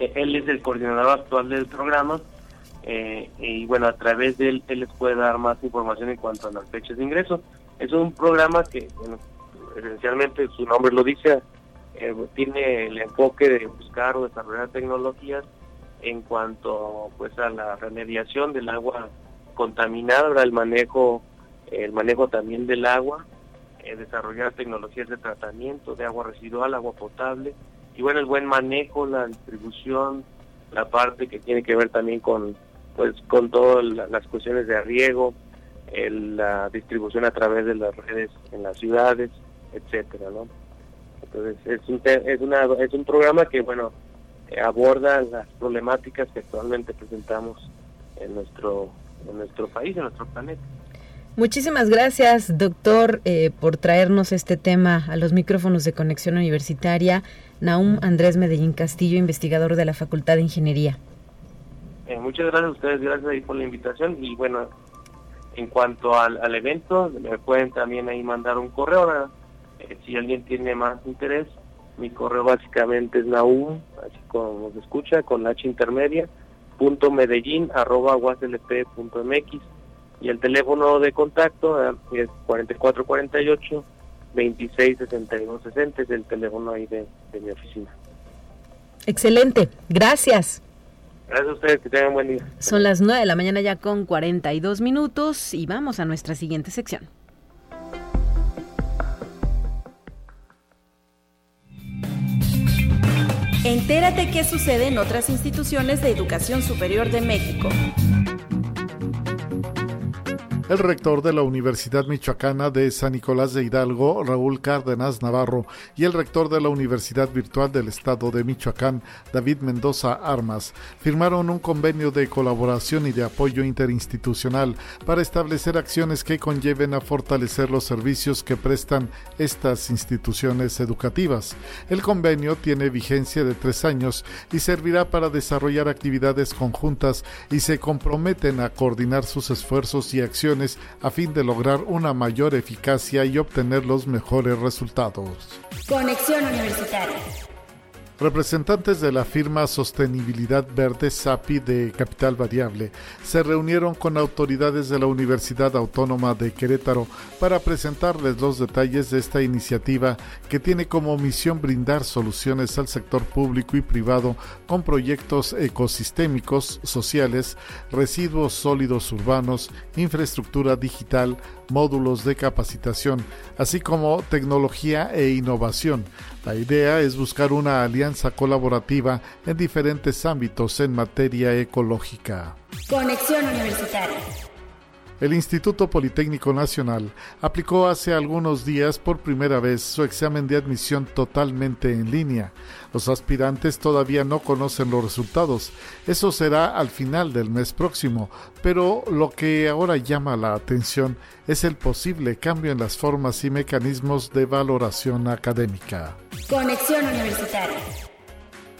él es el coordinador actual del programa eh, y bueno, a través de él, él les puede dar más información en cuanto a las fechas de ingreso. Es un programa que, bueno, esencialmente su nombre lo dice, eh, tiene el enfoque de buscar o desarrollar tecnologías en cuanto pues a la remediación del agua contaminada, el manejo el manejo también del agua, eh, desarrollar tecnologías de tratamiento de agua residual, agua potable y bueno el buen manejo, la distribución, la parte que tiene que ver también con pues con todas las cuestiones de riego, la distribución a través de las redes en las ciudades, etcétera, ¿no? Entonces es un, es, una, es un programa que, bueno, aborda las problemáticas que actualmente presentamos en nuestro, en nuestro país, en nuestro planeta. Muchísimas gracias, doctor, eh, por traernos este tema a los micrófonos de Conexión Universitaria. Naum Andrés Medellín Castillo, investigador de la Facultad de Ingeniería. Eh, muchas gracias a ustedes, gracias ahí por la invitación. Y bueno, en cuanto al, al evento, me pueden también ahí mandar un correo eh, si alguien tiene más interés, mi correo básicamente es naum, así como se escucha, con H intermedia, punto medellín, arroba mx, y el teléfono de contacto eh, es 4448 266260 es el teléfono ahí de, de mi oficina. Excelente, gracias. Gracias a ustedes, que tengan buen día. Son las 9 de la mañana ya con 42 minutos y vamos a nuestra siguiente sección. Entérate qué sucede en otras instituciones de educación superior de México. El rector de la Universidad Michoacana de San Nicolás de Hidalgo, Raúl Cárdenas Navarro, y el rector de la Universidad Virtual del Estado de Michoacán, David Mendoza Armas, firmaron un convenio de colaboración y de apoyo interinstitucional para establecer acciones que conlleven a fortalecer los servicios que prestan estas instituciones educativas. El convenio tiene vigencia de tres años y servirá para desarrollar actividades conjuntas y se comprometen a coordinar sus esfuerzos y acciones a fin de lograr una mayor eficacia y obtener los mejores resultados. Conexión Universitaria. Representantes de la firma Sostenibilidad Verde SAPI de Capital Variable se reunieron con autoridades de la Universidad Autónoma de Querétaro para presentarles los detalles de esta iniciativa que tiene como misión brindar soluciones al sector público y privado con proyectos ecosistémicos, sociales, residuos sólidos urbanos, infraestructura digital, módulos de capacitación, así como tecnología e innovación. La idea es buscar una alianza colaborativa en diferentes ámbitos en materia ecológica. Conexión Universitaria el Instituto Politécnico Nacional aplicó hace algunos días por primera vez su examen de admisión totalmente en línea. Los aspirantes todavía no conocen los resultados. Eso será al final del mes próximo, pero lo que ahora llama la atención es el posible cambio en las formas y mecanismos de valoración académica. Conexión Universitaria.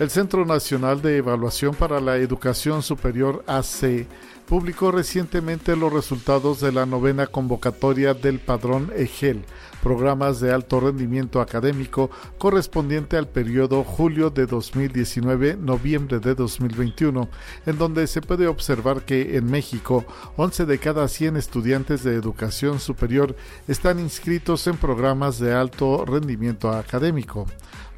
El Centro Nacional de Evaluación para la Educación Superior AC publicó recientemente los resultados de la novena convocatoria del Padrón EGEL, programas de alto rendimiento académico correspondiente al periodo julio de 2019-noviembre de 2021, en donde se puede observar que en México 11 de cada 100 estudiantes de educación superior están inscritos en programas de alto rendimiento académico.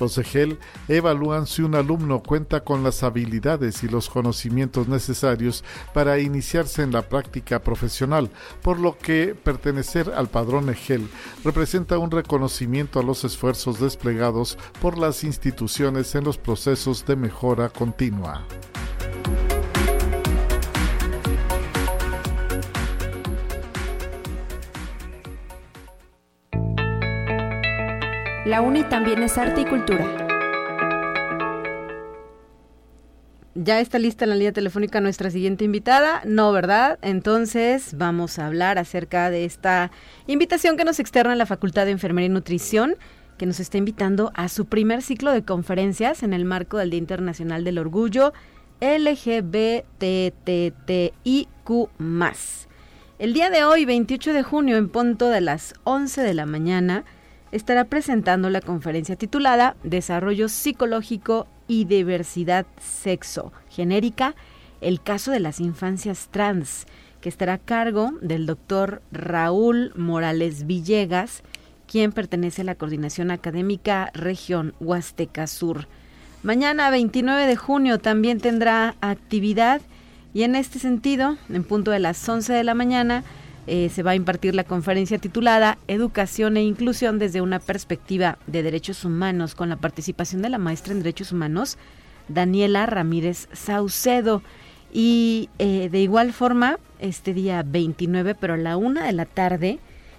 Los EGEL evalúan si un alumno cuenta con las habilidades y los conocimientos necesarios para iniciarse en la práctica profesional, por lo que pertenecer al padrón EGEL representa un reconocimiento a los esfuerzos desplegados por las instituciones en los procesos de mejora continua. La UNI también es arte y cultura. Ya está lista en la línea telefónica nuestra siguiente invitada, ¿no, verdad? Entonces vamos a hablar acerca de esta invitación que nos externa la Facultad de Enfermería y Nutrición, que nos está invitando a su primer ciclo de conferencias en el marco del Día Internacional del Orgullo LGBTTIQ+. El día de hoy, 28 de junio, en punto de las 11 de la mañana, estará presentando la conferencia titulada Desarrollo Psicológico y Diversidad Sexo Genérica, el caso de las infancias trans, que estará a cargo del doctor Raúl Morales Villegas, quien pertenece a la Coordinación Académica Región Huasteca Sur. Mañana 29 de junio también tendrá actividad y en este sentido, en punto de las 11 de la mañana, eh, se va a impartir la conferencia titulada Educación e Inclusión desde una perspectiva de derechos humanos con la participación de la maestra en derechos humanos Daniela Ramírez Saucedo. Y eh, de igual forma, este día 29, pero a la una de la tarde,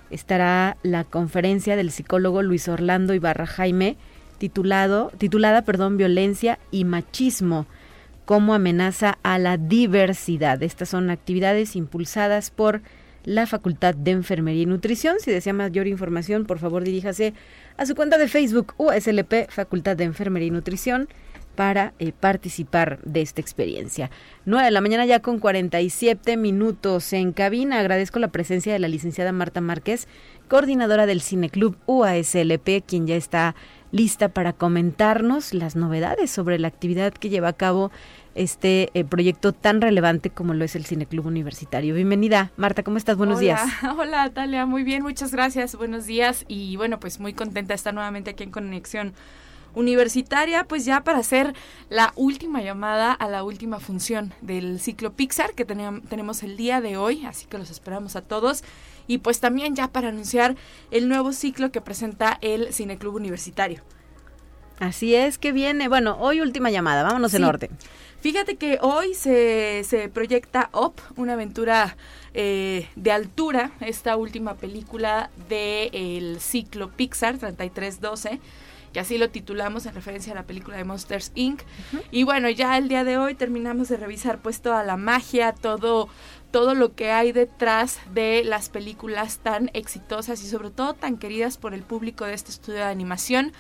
estará la conferencia del psicólogo Luis Orlando Ibarra Jaime, titulado, titulada perdón, Violencia y Machismo como amenaza a la diversidad. Estas son actividades impulsadas por la Facultad de Enfermería y Nutrición. Si desea mayor información, por favor diríjase a su cuenta de Facebook USLP Facultad de Enfermería y Nutrición para eh, participar de esta experiencia. 9 de la mañana ya con 47 minutos en cabina. Agradezco la presencia de la licenciada Marta Márquez, coordinadora del Cineclub UASLP, quien ya está lista para comentarnos las novedades sobre la actividad que lleva a cabo este eh, proyecto tan relevante como lo es el Cineclub Universitario. Bienvenida, Marta, ¿cómo estás? Buenos días. Hola, Talia, muy bien, muchas gracias, buenos días y bueno, pues muy contenta de estar nuevamente aquí en Conexión Universitaria, pues ya para hacer la última llamada a la última función del ciclo Pixar que tenemos el día de hoy, así que los esperamos a todos. Y pues también ya para anunciar el nuevo ciclo que presenta el Cineclub Universitario. Así es que viene, bueno, hoy última llamada, vámonos en orden. Fíjate que hoy se, se proyecta Up, una aventura eh, de altura, esta última película del ciclo Pixar 3312 que así lo titulamos en referencia a la película de Monsters Inc. Y bueno, ya el día de hoy terminamos de revisar pues toda la magia, todo todo lo que hay detrás de las películas tan exitosas y sobre todo tan queridas por el público de este estudio de animación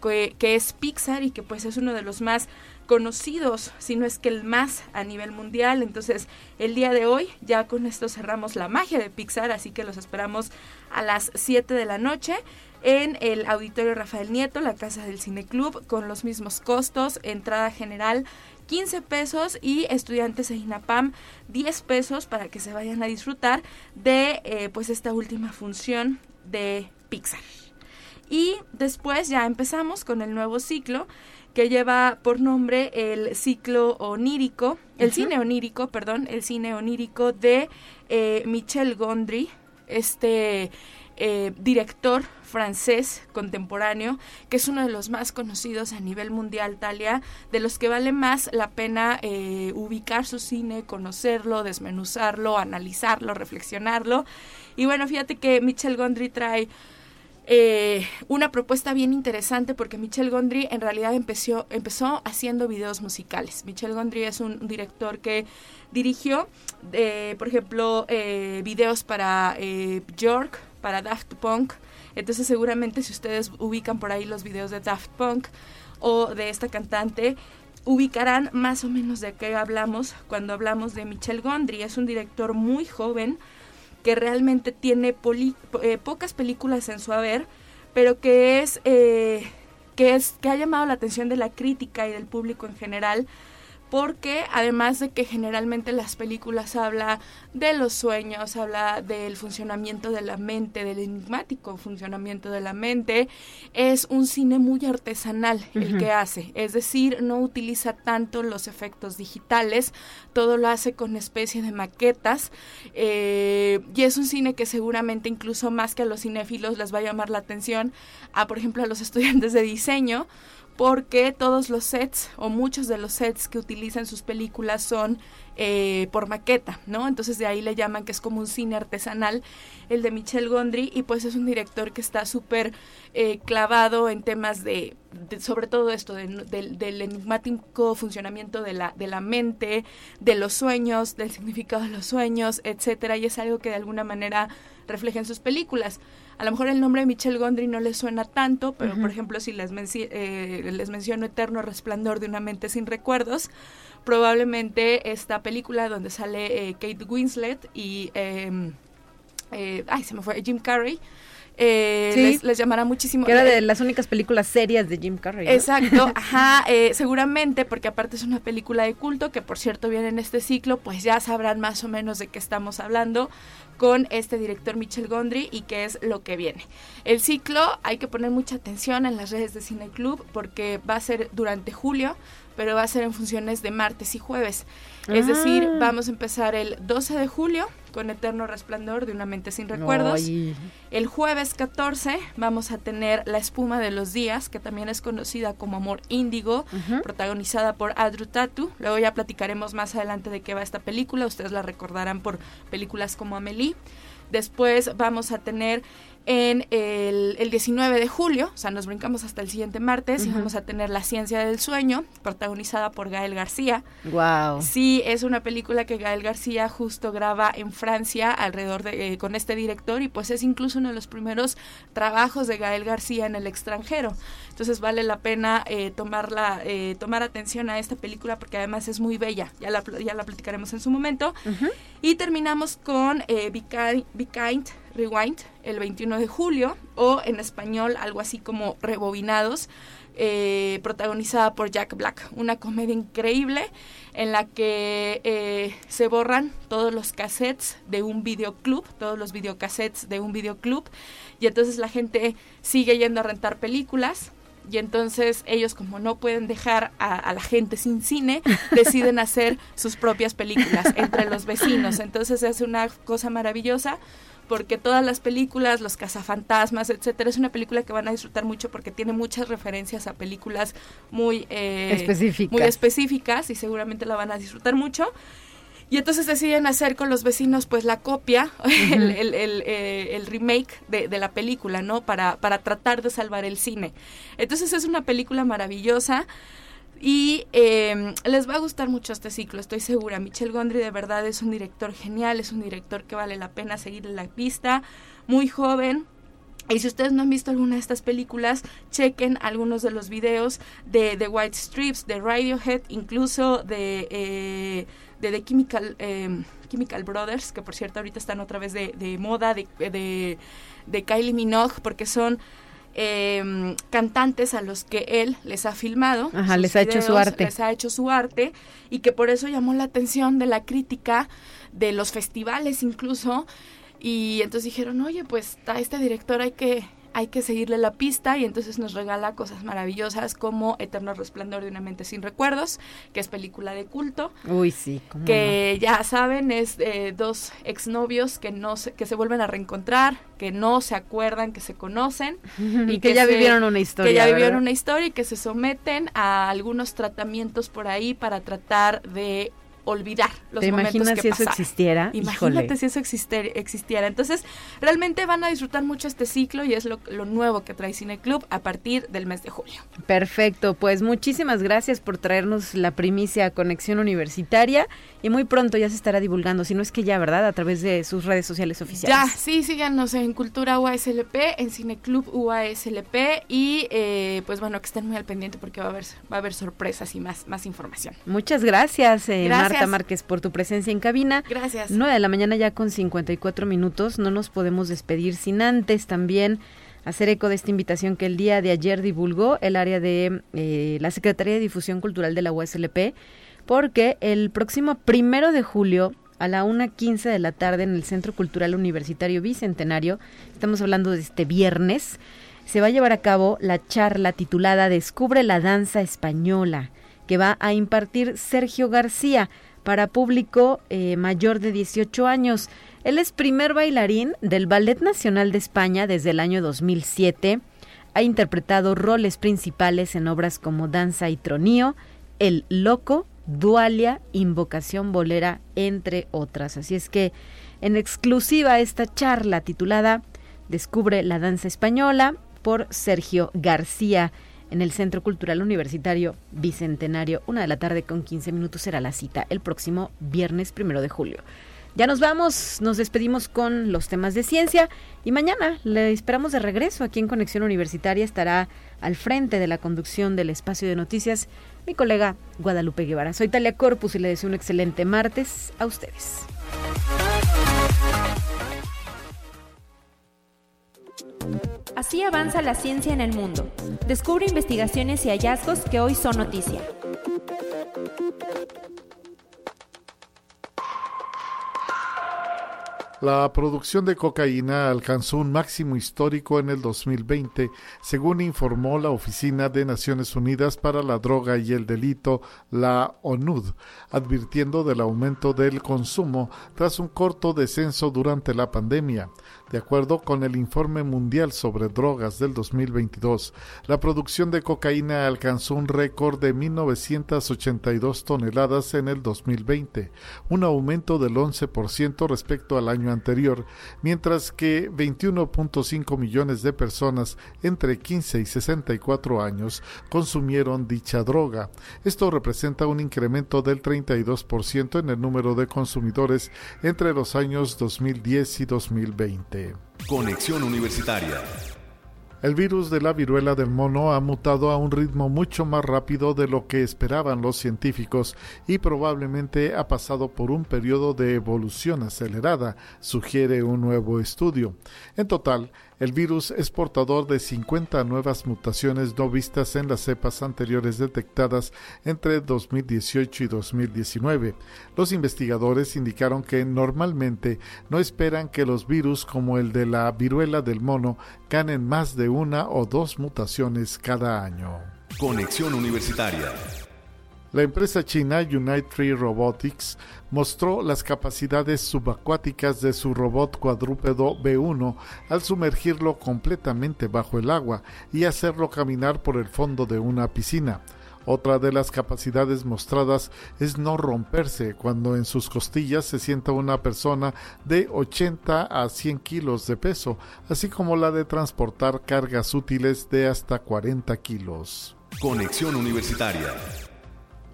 que, es Pixar y que pues es uno de los más conocidos, si no es que el más a nivel mundial. Entonces, el día de hoy ya con esto cerramos la magia de Pixar, así que los esperamos a las 7 de la noche en el Auditorio Rafael Nieto, la Casa del Cine Club, con los mismos costos, entrada general 15 pesos y estudiantes de INAPAM 10 pesos para que se vayan a disfrutar de eh, pues esta última función de Pixar. Y después ya empezamos con el nuevo ciclo que lleva por nombre el ciclo onírico, el cine onírico, perdón, el cine onírico de eh, Michel Gondry, este eh, director francés contemporáneo, que es uno de los más conocidos a nivel mundial, Talia, de los que vale más la pena eh, ubicar su cine, conocerlo, desmenuzarlo, analizarlo, reflexionarlo. Y bueno, fíjate que Michel Gondry trae eh, una propuesta bien interesante porque Michel Gondry en realidad empezó, empezó haciendo videos musicales. Michel Gondry es un, director que dirigió, eh, por ejemplo, eh, videos para York, para Daft Punk. Entonces seguramente si ustedes ubican por ahí los videos de Daft Punk o de esta cantante, ubicarán más o menos de qué hablamos cuando hablamos de Michel Gondry. Es un director muy joven, que realmente tiene eh, pocas películas en su haber, pero que es, eh, que es que ha llamado la atención de la crítica y del público en general porque además de que generalmente las películas habla de los sueños, habla del funcionamiento de la mente, del enigmático funcionamiento de la mente, es un cine muy artesanal el que hace, es decir, no utiliza tanto los efectos digitales, todo lo hace con especie de maquetas eh, y es un cine que seguramente incluso más que a los cinéfilos les va a llamar la atención a, por ejemplo, a los estudiantes de diseño, porque todos los sets o muchos de los sets que utilizan sus películas son eh, por maqueta, ¿no? Entonces de ahí le llaman que es como un cine artesanal, el de Michel Gondry, y pues es un director que está súper eh, clavado en temas de, sobre todo esto, del enigmático funcionamiento de la, de la mente, de los sueños, del significado de los sueños, etcétera, y es algo que de alguna manera refleja en sus películas. A lo mejor el nombre de Michel Gondry no les suena tanto, pero por ejemplo si les, eh, les menciono Eterno Resplandor de una mente sin recuerdos, probablemente esta película donde sale eh, Kate Winslet y... Em, eh, ay, se me fue, Jim Carrey. Les, llamará muchísimo. Que era de las únicas películas serias de Jim Carrey. Exacto, ajá, seguramente, porque aparte es una película de culto, que por cierto viene en este ciclo, pues ya sabrán más o menos de qué estamos hablando con este director Michel Gondry y qué es lo que viene. El ciclo hay que poner mucha atención en las redes de Cine Club porque va a ser durante julio, pero va a ser en funciones de martes y jueves. Es decir, ah. vamos a empezar el 12 de julio con Eterno Resplandor de una mente sin recuerdos. El jueves 14 vamos a tener La espuma de los días, que también es conocida como Amor Índigo, protagonizada por Adru Tatu. Luego ya platicaremos más adelante de qué va esta película, ustedes la recordarán por películas como Amelie. Después vamos a tener en el, el, 19 de julio, o sea, nos brincamos hasta el siguiente martes y vamos a tener La Ciencia del Sueño, protagonizada por Gael García. Wow. Sí, es una película que Gael García justo graba en Francia alrededor de eh, con este director y pues es incluso uno de los primeros trabajos de Gael García en el extranjero. Entonces vale la pena eh, tomarla, eh, tomar atención a esta película porque además es muy bella. Ya la, ya la platicaremos en su momento. Y terminamos con eh, Be Kind Rewind el 21 de julio o en español algo así como Rebobinados, eh, protagonizada por Jack Black. Una comedia increíble en la que eh, se borran todos los cassettes de un videoclub, todos los videocassettes de un videoclub y entonces la gente sigue yendo a rentar películas y entonces ellos como no pueden dejar a, a, la gente sin cine, deciden hacer sus propias películas entre los vecinos. Entonces es una cosa maravillosa porque todas las películas, los cazafantasmas, etcétera, es una película que van a disfrutar mucho porque tiene muchas referencias a películas muy, eh, específicas. muy específicas y seguramente la van a disfrutar mucho. Y entonces deciden hacer con los vecinos pues la copia, el, el, eh, el, remake de, de, la película, ¿no? Para, para tratar de salvar el cine. Entonces es una película maravillosa. Y eh, les va a gustar mucho este ciclo, estoy segura. Michel Gondry de verdad es un director genial, es un director que vale la pena seguir en la pista, muy joven, Y si ustedes no han visto alguna de estas películas, chequen algunos de los videos de The White Strips, de Radiohead, incluso de, eh, de The Chemical, eh, Chemical Brothers, que por cierto ahorita están otra vez de, de moda, de, de, de Kylie Minogue, porque son eh, cantantes a los que él les ha filmado. Ajá, les ha hecho su arte. Les ha hecho su arte y que por eso llamó la atención de la crítica, de los festivales incluso. Y entonces dijeron, oye, pues a este director hay que hay que seguirle la pista y entonces nos regala cosas maravillosas como Eterno Resplandor de una mente sin recuerdos, que es película de culto. Uy, sí. que ya saben, es eh, dos exnovios que, no se, que se vuelven a reencontrar, que no se acuerdan, que se conocen. y que, ya vivieron una historia. Que ya vivieron una historia y que se someten a algunos tratamientos por ahí para tratar de olvidar los ¿Te momentos imaginas que si eso existiera? Imagínate Híjole. si eso existiera. Entonces, realmente van a disfrutar mucho este ciclo y es lo, lo nuevo que trae Cine Club a partir del mes de julio. Perfecto, pues muchísimas gracias por traernos la primicia a Conexión Universitaria y muy pronto ya se estará divulgando, si no es que ya, ¿verdad? A través de sus redes sociales oficiales. Ya, sí, síganos en Cultura UASLP, en Cine Club UASLP y eh, pues bueno, que estén muy al pendiente porque va a haber, va a haber sorpresas y más, más información. Muchas gracias, eh, Gracias. Marta Márquez, por tu presencia en cabina. Gracias. 9 de la mañana ya con 54 minutos. No nos podemos despedir sin antes también hacer eco de esta invitación que el día de ayer divulgó el área de eh, la Secretaría de Difusión Cultural de la USLP, porque el próximo primero de julio a la 1.15 de la tarde en el Centro Cultural Universitario Bicentenario, estamos hablando de este viernes, se va a llevar a cabo la charla titulada Descubre la danza española, que va a impartir Sergio García para público eh, mayor de 18 años. Él es primer bailarín del Ballet Nacional de España desde el año 2007. Ha interpretado roles principales en obras como Danza y Tronío, El Loco, Dualia, Invocación Bolera, entre otras. Así es que en exclusiva esta charla titulada Descubre la danza española por Sergio García en el Centro Cultural Universitario Bicentenario. Una de la tarde con 15 minutos será la cita el próximo viernes primero de julio. Ya nos vamos, nos despedimos con los temas de ciencia y mañana le esperamos de regreso aquí en Conexión Universitaria. Estará al frente de la conducción del espacio de noticias mi colega Guadalupe Guevara. Soy Talia Corpus y le deseo un excelente martes a ustedes. Así avanza la ciencia en el mundo. Descubre investigaciones y hallazgos que hoy son noticia. La producción de cocaína alcanzó un máximo histórico en el 2020, según informó la Oficina de Naciones Unidas para la Droga y el Delito, la ONUD, advirtiendo del aumento del consumo tras un corto descenso durante la pandemia. De acuerdo con el informe mundial sobre drogas del 2022, la producción de cocaína alcanzó un récord de 1.982 toneladas en el 2020, un aumento del 11% respecto al año anterior, mientras que 21.5 millones de personas entre 15 y 64 años consumieron dicha droga. Esto representa un incremento del 32% en el número de consumidores entre los años 2010 y 2020. Conexión Universitaria. El virus de la viruela del mono ha mutado a un ritmo mucho más rápido de lo que esperaban los científicos y probablemente ha pasado por un periodo de evolución acelerada, sugiere un nuevo estudio. En total, el virus es portador de 50 nuevas mutaciones no vistas en las cepas anteriores detectadas entre 2018 y 2019. Los investigadores indicaron que normalmente no esperan que los virus como el de la viruela del mono ganen más de una o dos mutaciones cada año. Conexión Universitaria. La empresa china Unite Tree Robotics mostró las capacidades subacuáticas de su robot cuadrúpedo B1 al sumergirlo completamente bajo el agua y hacerlo caminar por el fondo de una piscina. Otra de las capacidades mostradas es no romperse cuando en sus costillas se sienta una persona de 80 a 100 kilos de peso, así como la de transportar cargas útiles de hasta 40 kilos. Conexión Universitaria.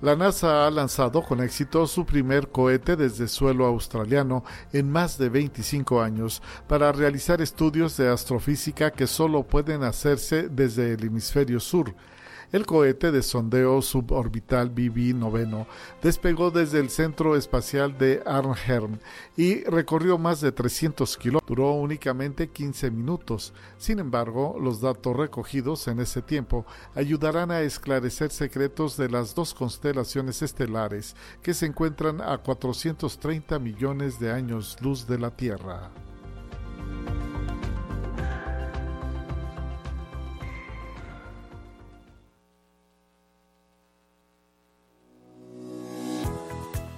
La NASA ha lanzado con éxito su primer cohete desde suelo australiano en más de 25 años para realizar estudios de astrofísica que solo pueden hacerse desde el hemisferio sur. El cohete de sondeo suborbital BB-9 despegó desde el Centro Espacial de Arnhem y recorrió más de 300 kilómetros. Duró únicamente 15 minutos. Sin embargo, los datos recogidos en ese tiempo ayudarán a esclarecer secretos de las dos constelaciones estelares que se encuentran a 430 millones de años luz de la Tierra.